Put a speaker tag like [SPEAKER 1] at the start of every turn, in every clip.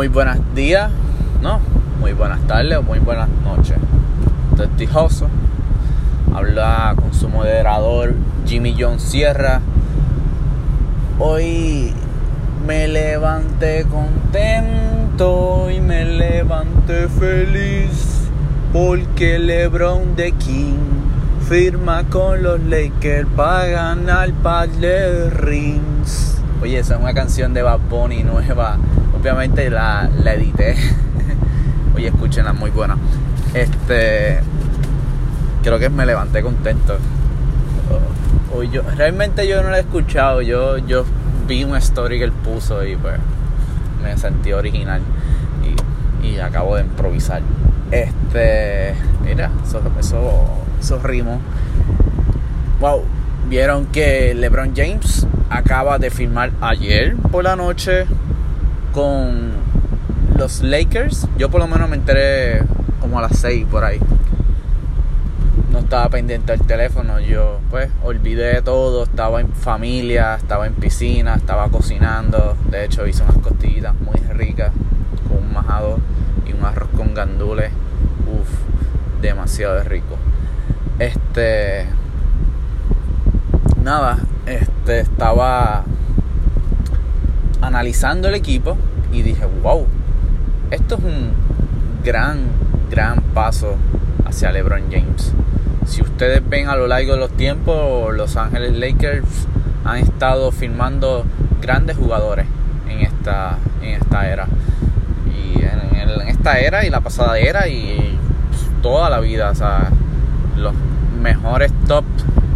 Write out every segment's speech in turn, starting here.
[SPEAKER 1] Muy buenos días, no, muy buenas tardes o muy buenas noches. Testijoso. Habla con su moderador Jimmy John Sierra. Hoy me levanté contento y me levanté feliz porque LeBron de King firma con los Lakers para ganar par de rings. Oye, esa es una canción de Bad Bunny nueva. Obviamente la, la edité. Oye, escúchenla, muy buena. Este. Creo que me levanté contento. Hoy yo, realmente yo no la he escuchado. Yo, yo vi una story que él puso y pues me sentí original. Y, y acabo de improvisar. Este. Mira, eso, eso, eso rimo. Wow. Vieron que LeBron James acaba de firmar ayer por la noche con los Lakers. Yo por lo menos me enteré como a las 6 por ahí. No estaba pendiente del teléfono, yo pues olvidé todo, estaba en familia, estaba en piscina, estaba cocinando. De hecho hice unas costillitas muy ricas con un majado y un arroz con gandules. Uf, demasiado rico. Este nada, este estaba analizando el equipo y dije, wow, esto es un gran, gran paso hacia LeBron James. Si ustedes ven a lo largo de los tiempos, Los Ángeles Lakers han estado firmando grandes jugadores en esta, en esta era. Y en, esta era y la pasada era y toda la vida, o sea, los mejores top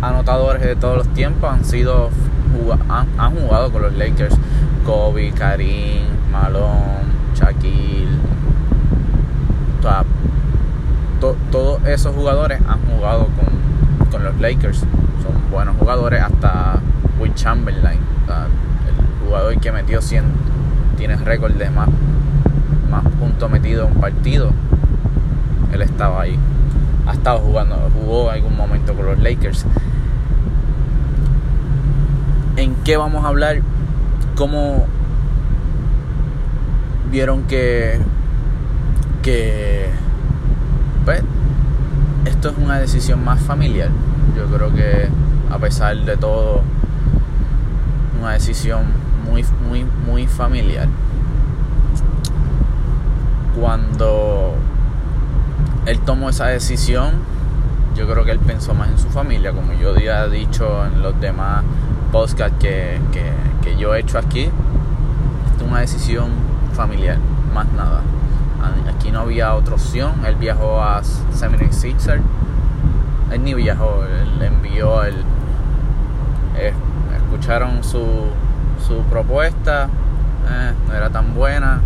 [SPEAKER 1] anotadores de todos los tiempos han sido han jugado con los Lakers. Kobe, Karim, Malone, Shaquille. to, todos esos jugadores han jugado con, con, los Lakers. Son buenos jugadores hasta Will Chamberlain, el jugador que metió 100, tiene récord de más, más puntos metidos en un partido. Él estaba ahí. Ha estado jugando, jugó algún momento con los Lakers. ¿En qué vamos a hablar? ¿Cómo vieron que, que pues, esto es una decisión más familiar? Yo creo que a pesar de todo, una decisión muy, muy, muy familiar. Cuando él tomó esa decisión, yo creo que él pensó más en su familia, como yo había dicho en los demás podcast que, que, que yo he hecho aquí. Es una decisión familiar, más nada. Aquí no había otra opción. Él viajó a Seminary Caesar. Él ni viajó, él envió el. Eh, escucharon su, su propuesta, eh, no era tan buena,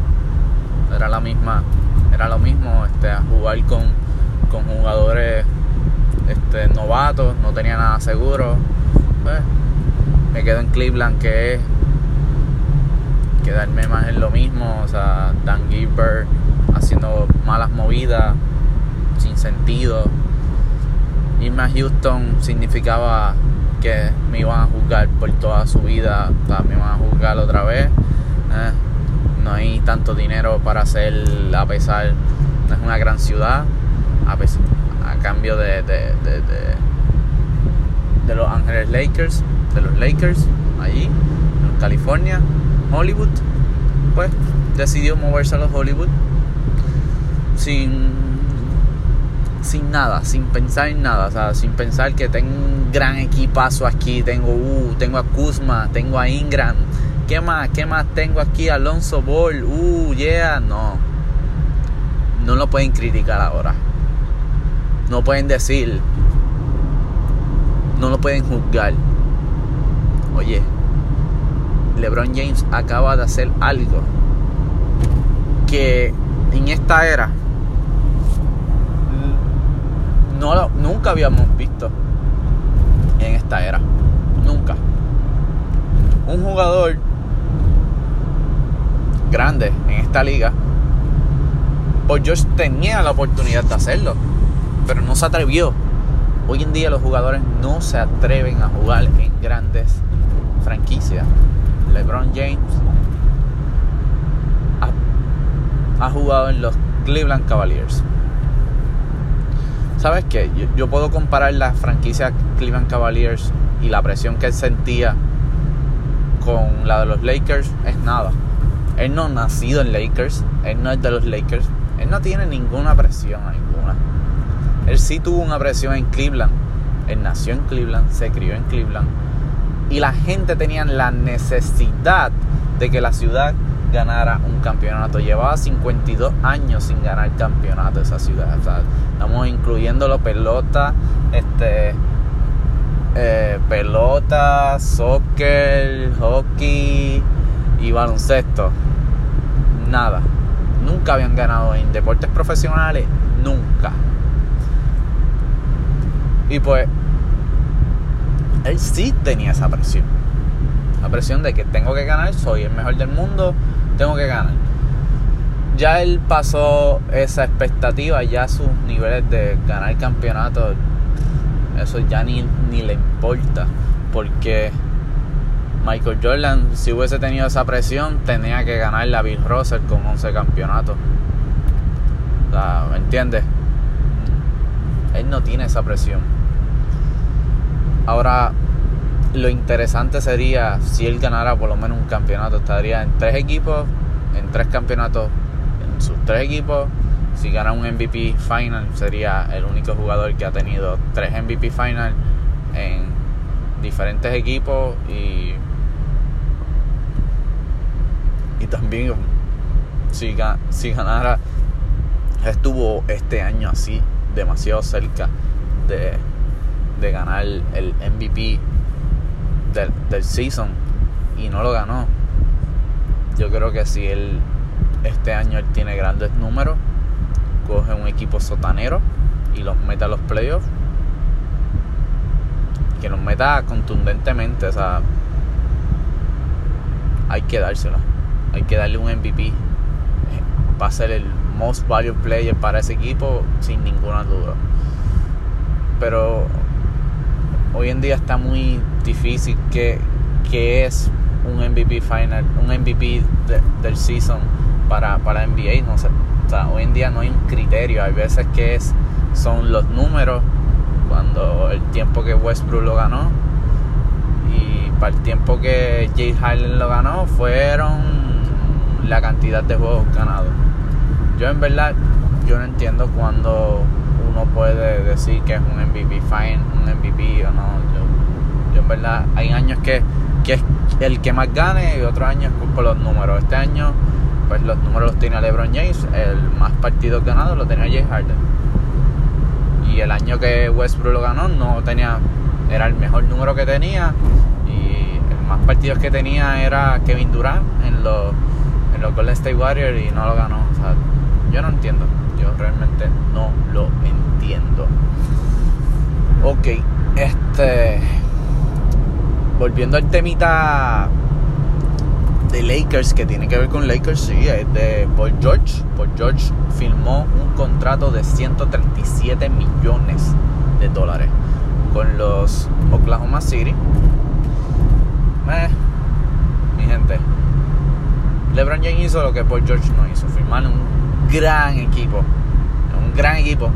[SPEAKER 1] era la misma, era lo mismo este, jugar con, con jugadores este, novatos, no tenía nada seguro. Me quedo en Cleveland que es quedarme más en lo mismo, o sea, Dan Gilbert haciendo malas movidas sin sentido. Irme a Houston significaba que me iban a juzgar por toda su vida, o sea, me iban a juzgar otra vez. Eh, no hay tanto dinero para hacer, a pesar, no es una gran ciudad, a, pesar, a cambio de, de, de Los Ángeles Lakers, de los Lakers, allí, en California, Hollywood, pues decidió moverse a los Hollywood sin sin nada, sin pensar en nada, o sea, sin pensar que tengo un gran equipazo aquí, tengo uh, tengo a Kuzma, tengo a Ingram, ¿qué más? ¿Qué más tengo aquí? Alonso Ball, uh, yeah, no. No lo pueden criticar ahora. No pueden decir, no lo pueden juzgar. Oye, LeBron James acaba de hacer algo que en esta era no, nunca habíamos visto en esta era. Nunca. Un jugador grande en esta liga, pues yo tenía la oportunidad de hacerlo, pero no se atrevió. Hoy en día los jugadores no se atreven a jugar en grandes franquicias. LeBron James ha jugado en los Cleveland Cavaliers. ¿Sabes qué? Yo, puedo comparar la franquicia Cleveland Cavaliers y la presión que él sentía con la de los Lakers es nada. Él no ha nacido en Lakers, él no es de los Lakers, él no tiene ninguna presión ninguna. Él sí tuvo una presión en Cleveland. Él nació en Cleveland, se crió en Cleveland. Y la gente tenía la necesidad de que la ciudad ganara un campeonato. Llevaba 52 años sin ganar campeonato esa ciudad. estamos incluyéndolo pelota, este, eh, pelota, soccer, hockey y baloncesto. Nada. Nunca habían ganado en deportes profesionales. Nunca. Y pues, él sí tenía esa presión. La presión de que tengo que ganar, soy el mejor del mundo, tengo que ganar. Ya él pasó esa expectativa, ya sus niveles de ganar campeonato, eso ya ni, le importa. Porque Michael Jordan, si hubiese tenido esa presión, tenía que ganar la Bill Russell con 11 campeonatos. ¿me entiendes? Él no tiene esa presión. Ahora, lo interesante sería si él ganara por lo menos un campeonato. Estaría en tres equipos, en tres campeonatos, en sus tres equipos. Si gana un MVP final, sería el único jugador que ha tenido tres MVP final en diferentes equipos y, y también si, si ganara, estuvo este año así demasiado cerca de, de ganar el MVP del, del season y no lo ganó. Yo creo que si él este año él tiene grandes números, coge un equipo sotanero y los mete a los playoffs, que los meta contundentemente, o sea, hay que dárselo, hay que darle un MVP. Va a ser el most valuable player para ese equipo sin ninguna duda. Pero hoy en día está muy difícil que, es un MVP final, un MVP del season para, para NBA. No sé, hoy en día no hay un criterio. Hay veces que es, son los números cuando el tiempo que Westbrook lo ganó y para el tiempo que Jay Harden lo ganó fueron la cantidad de juegos ganados. Yo en verdad yo no entiendo cuando uno puede decir que es un MVP fine, un MVP o no. Yo, en verdad, hay años que, que es el que más gane y otros años por los números. Este año, pues los números los tiene LeBron James, el más partidos ganados lo tenía Jay Harden. Y el año que Westbrook lo ganó, no tenía, era el mejor número que tenía. Y el más partidos que tenía era Kevin Durant en los, en los Golden State Warriors y no lo ganó. O sea, yo no entiendo. Yo realmente no lo entiendo. Ok, este. Volviendo al temita de Lakers, que tiene que ver con Lakers, sí, es de Paul George. Paul George firmó un contrato de 137 millones de dólares con los Oklahoma City. Eh, mi gente, LeBron James hizo lo que Paul George no hizo, firmar un gran equipo. Un gran equipo.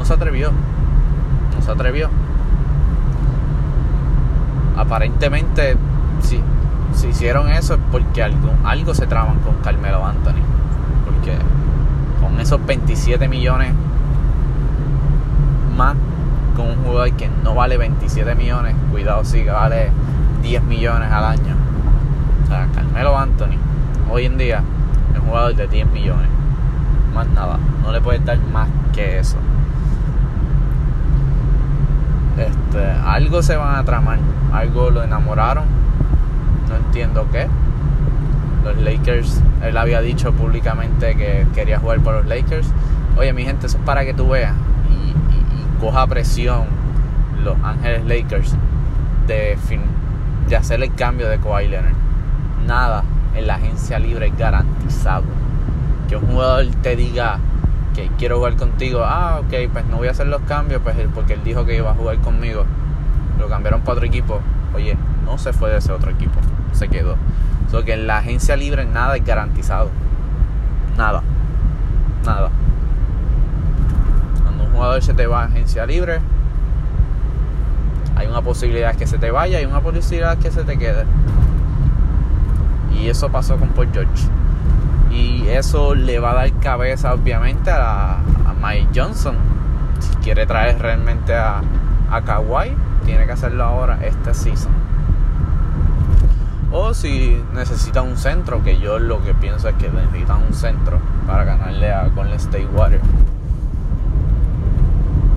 [SPEAKER 1] No se atrevió. No se atrevió. Aparentemente, si, si hicieron eso es porque algo, algo se traban con Carmelo Anthony. Porque con esos 27 millones más con un jugador que no vale 27 millones, cuidado si vale 10 millones al año. O sea, Carmelo Anthony, hoy en día, un jugador de 10 millones. Más nada. No le puedes dar más que eso. Este, algo se van a tramar. Algo lo enamoraron. No entiendo qué. Los Lakers, él había dicho públicamente que quería jugar por los Lakers. Oye, mi gente, eso es para que tú veas y, coja presión los Ángeles Lakers de, de hacer el cambio de Kawhi Leonard. Nada en la agencia libre es garantizado. Que un jugador te diga quiero jugar contigo, ah, ok, pues no voy a hacer los cambios, pues porque él dijo que iba a jugar conmigo. Lo cambiaron para otro equipo. Oye, no se fue de ese otro equipo, se quedó. So que en la agencia libre nada es garantizado. Nada. Nada. Cuando un jugador se te va a agencia libre, hay una posibilidad que se te vaya y una posibilidad que se te quede. Y eso pasó con Paul George. Y eso le va a dar cabeza, obviamente, a, Mike Johnson. Si quiere traer realmente a, a Kawhi, tiene que hacerlo ahora, este season. O si necesita un centro, que yo lo que pienso es que necesitan un centro para ganarle a Golden State Warriors.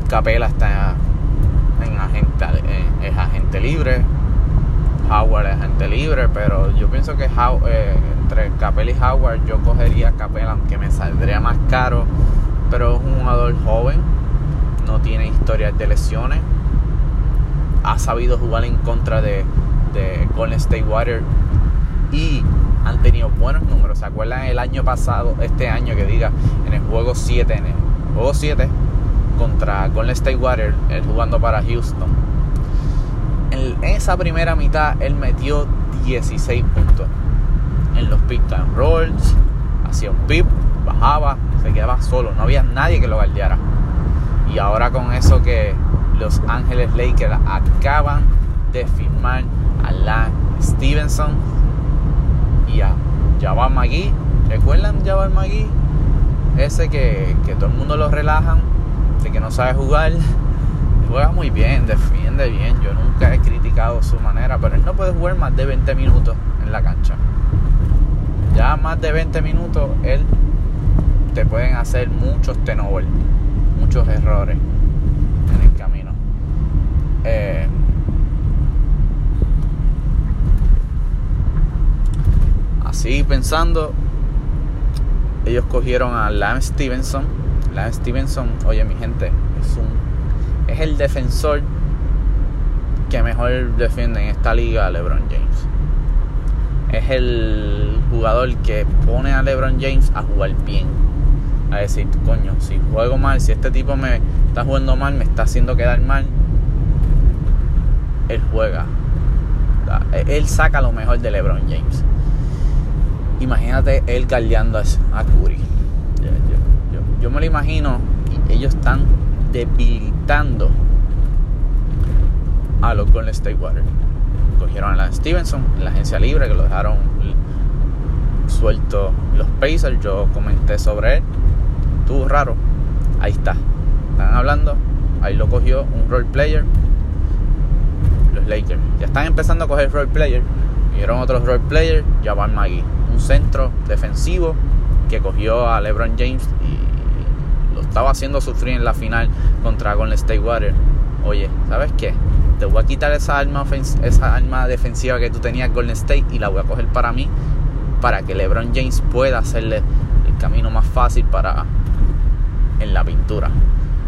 [SPEAKER 1] Capela está en agente, es agente libre. Howard es agente libre, pero yo pienso que eh, entre Capela y Howard yo cogería Capela, aunque me saldría más caro. Pero es un jugador joven, no tiene historias de lesiones, ha sabido jugar en contra de, de Golden State Warriors y han tenido buenos números. ¿Se acuerdan el año pasado, este año que diga, en el juego 7, en el juego 7 contra Golden State Warriors, él jugando para Houston? En esa primera mitad él metió 16 puntos. En los pick and rolls, hacía un pip, bajaba, se quedaba solo, no había nadie que lo guardiara. Y ahora con eso que los Ángeles Lakers acaban de firmar a la Stevenson y a Jabal McGee. ¿Recuerdan Jabal McGee? Ese que, que todo el mundo lo relajan, de que no sabe jugar. Juega muy bien, defiende bien. Yo nunca he criticado su manera, pero él no puede jugar más de 20 minutos en la cancha. Ya más de 20 minutos, él te pueden hacer muchos tenovers, muchos errores en el camino. Eh, así pensando, ellos cogieron a Lance Stevenson. Lance Stevenson, oye mi gente, es un es el defensor que mejor defiende en esta liga a LeBron James. Es el jugador que pone a LeBron James a jugar bien. A decir, coño, si juego mal, si este tipo me está jugando mal, me está haciendo quedar mal, él juega. Él saca lo mejor de LeBron James. Imagínate él galdeando a Curry. Yo, me lo imagino y ellos están debilitando a los Golden State Warriors. Cogieron a la Stevenson en la agencia libre que lo dejaron suelto los Pacers. Yo comenté sobre él. Estuvo raro. Ahí está. Están hablando. Ahí lo cogió un role player. Los Lakers. Ya están empezando a coger role player. Vieron otros role players. van Maggie. Un centro defensivo que cogió a LeBron James y lo estaba haciendo sufrir en la final contra Golden State Warriors. Oye, ¿sabes qué? Te voy a quitar esa arma, defensiva que tú tenías Golden State y la voy a coger para mí para que LeBron James pueda hacerle el camino más fácil para en la pintura.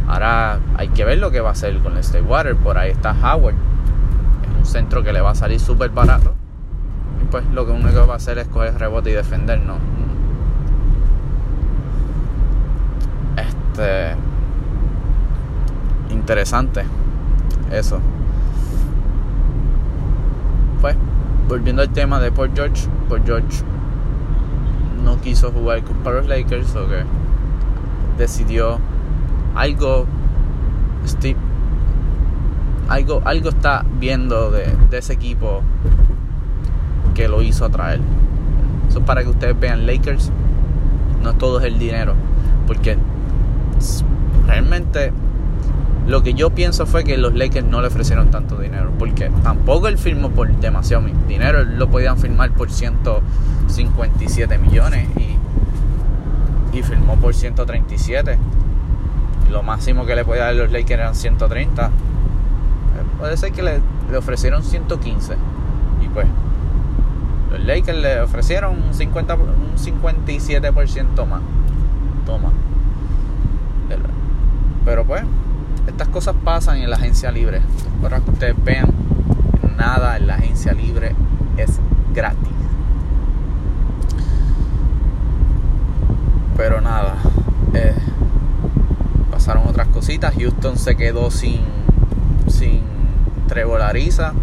[SPEAKER 1] Ahora hay que ver lo que va a hacer con State Water. Por ahí está Howard. Es un centro que le va a salir súper barato. Y pues lo que único que va a hacer es coger rebote y defender, ¿no? Este. Interesante. Eso. Pues, volviendo al tema de Paul George. Paul George no quiso jugar para los Lakers o que decidió algo Steve algo algo está viendo de, de ese equipo que lo hizo atraer eso para que ustedes vean Lakers no todo es el dinero porque realmente lo que yo pienso fue que los Lakers no le ofrecieron tanto dinero porque tampoco él firmó por demasiado dinero lo podían firmar por 157 millones y y firmó por 137. Lo máximo que le podía dar los Lakers eran 130. Eh, puede ser que le, ofrecieron 115. Y pues, los Lakers le ofrecieron un, 50, un 57% más. Toma. Pero pues, estas cosas pasan en la agencia libre. Para que ustedes vean, nada en la agencia libre es gratis. Pero nada, eh, pasaron otras cositas. Houston se quedó sin, sin Trevor Ariza,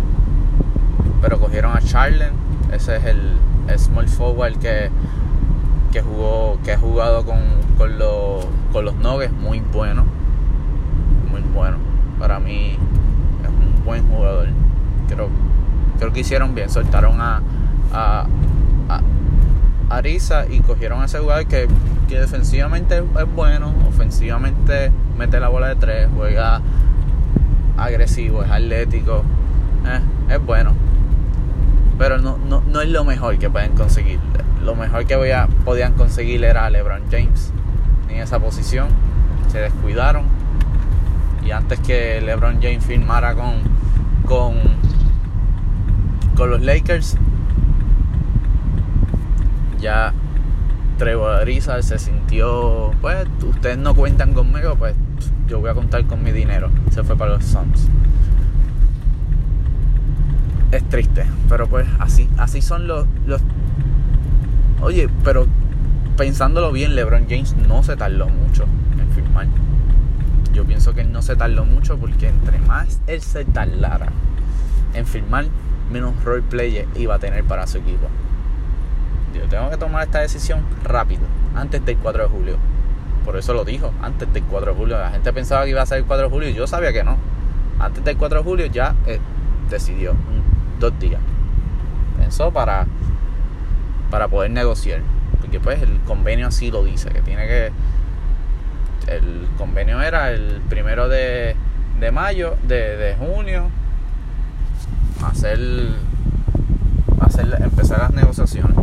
[SPEAKER 1] pero cogieron a Charlen. Ese es el, small forward que que jugó, que ha jugado con, con, los, con los Nuggets, muy bueno. Bueno. Para mí es un buen jugador. Creo, creo que hicieron bien. Soltaron a, a, Arisa y cogieron a ese jugador que, que defensivamente es bueno, ofensivamente mete la bola de tres, juega agresivo, es atlético, eh, es bueno. Pero no, no, no, es lo mejor que pueden conseguir. Lo mejor que podían conseguir era LeBron James en esa posición. Se descuidaron. Y antes que LeBron James firmara con, con, con los Lakers, ya Trevor Ariza se sintió, pues, ustedes no cuentan conmigo, pues yo voy a contar con mi dinero. Se fue para los Suns. Es triste, pero pues así, así son los, los... Oye, pero pensándolo bien, LeBron James no se tardó mucho en firmar. Yo pienso que él no se tardó mucho porque entre más él se tardara en firmar, menos roleplay iba a tener para su equipo. Yo tengo que tomar esta decisión rápido, antes del 4 de julio. Por eso lo dijo, antes del 4 de julio. La gente pensaba que iba a ser el 4 de julio y yo sabía que no. Antes del 4 de julio ya eh, decidió, dos días. Pensó para, para poder negociar. Porque pues el convenio así lo dice, que tiene que... El convenio era el primero de, de mayo, de, de junio, hacer, hacer empezar las negociaciones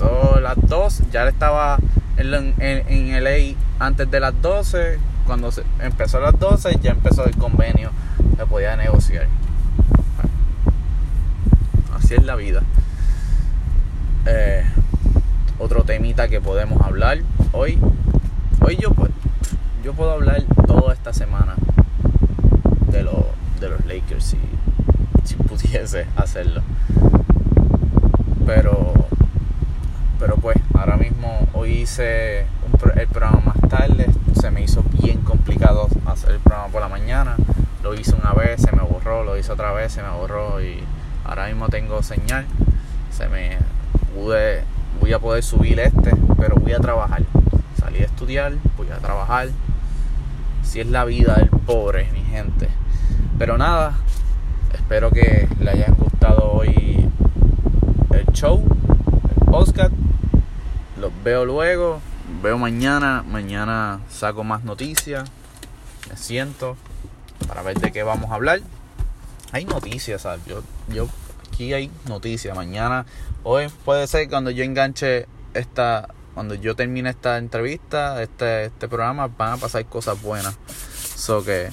[SPEAKER 1] empezó las 2, ya estaba en, en, LA antes de las 12, cuando se empezó a las 12 ya empezó el convenio, se podía negociar. así es la vida. Eh, otro temita que podemos hablar hoy. Hoy yo, yo puedo hablar toda esta semana de, lo, de los Lakers si, pudiese hacerlo. Pero pero pues ahora mismo hoy hice el programa más tarde, se me hizo bien complicado hacer el programa por la mañana, lo hice una vez, se me borró, lo hice otra vez, se me borró y ahora mismo tengo señal, se me pude, voy a poder subir este, pero voy a trabajar, salí a estudiar, voy a trabajar, si es la vida del pobre, mi gente, pero nada, espero que le hayan gustado hoy el show, el podcast los veo luego, veo mañana, mañana saco más noticias, me siento para ver de qué vamos a hablar. Hay noticias. Yo, yo, aquí hay noticias. Mañana, hoy puede ser cuando yo enganche esta, cuando yo termine esta entrevista, este, este programa, van a pasar cosas buenas. So que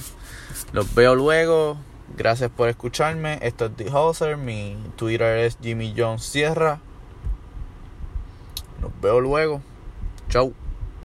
[SPEAKER 1] los veo luego. Gracias por escucharme. Esto es The. Mi Twitter es Jimmy Jones Sierra. Nos veo luego. Chau.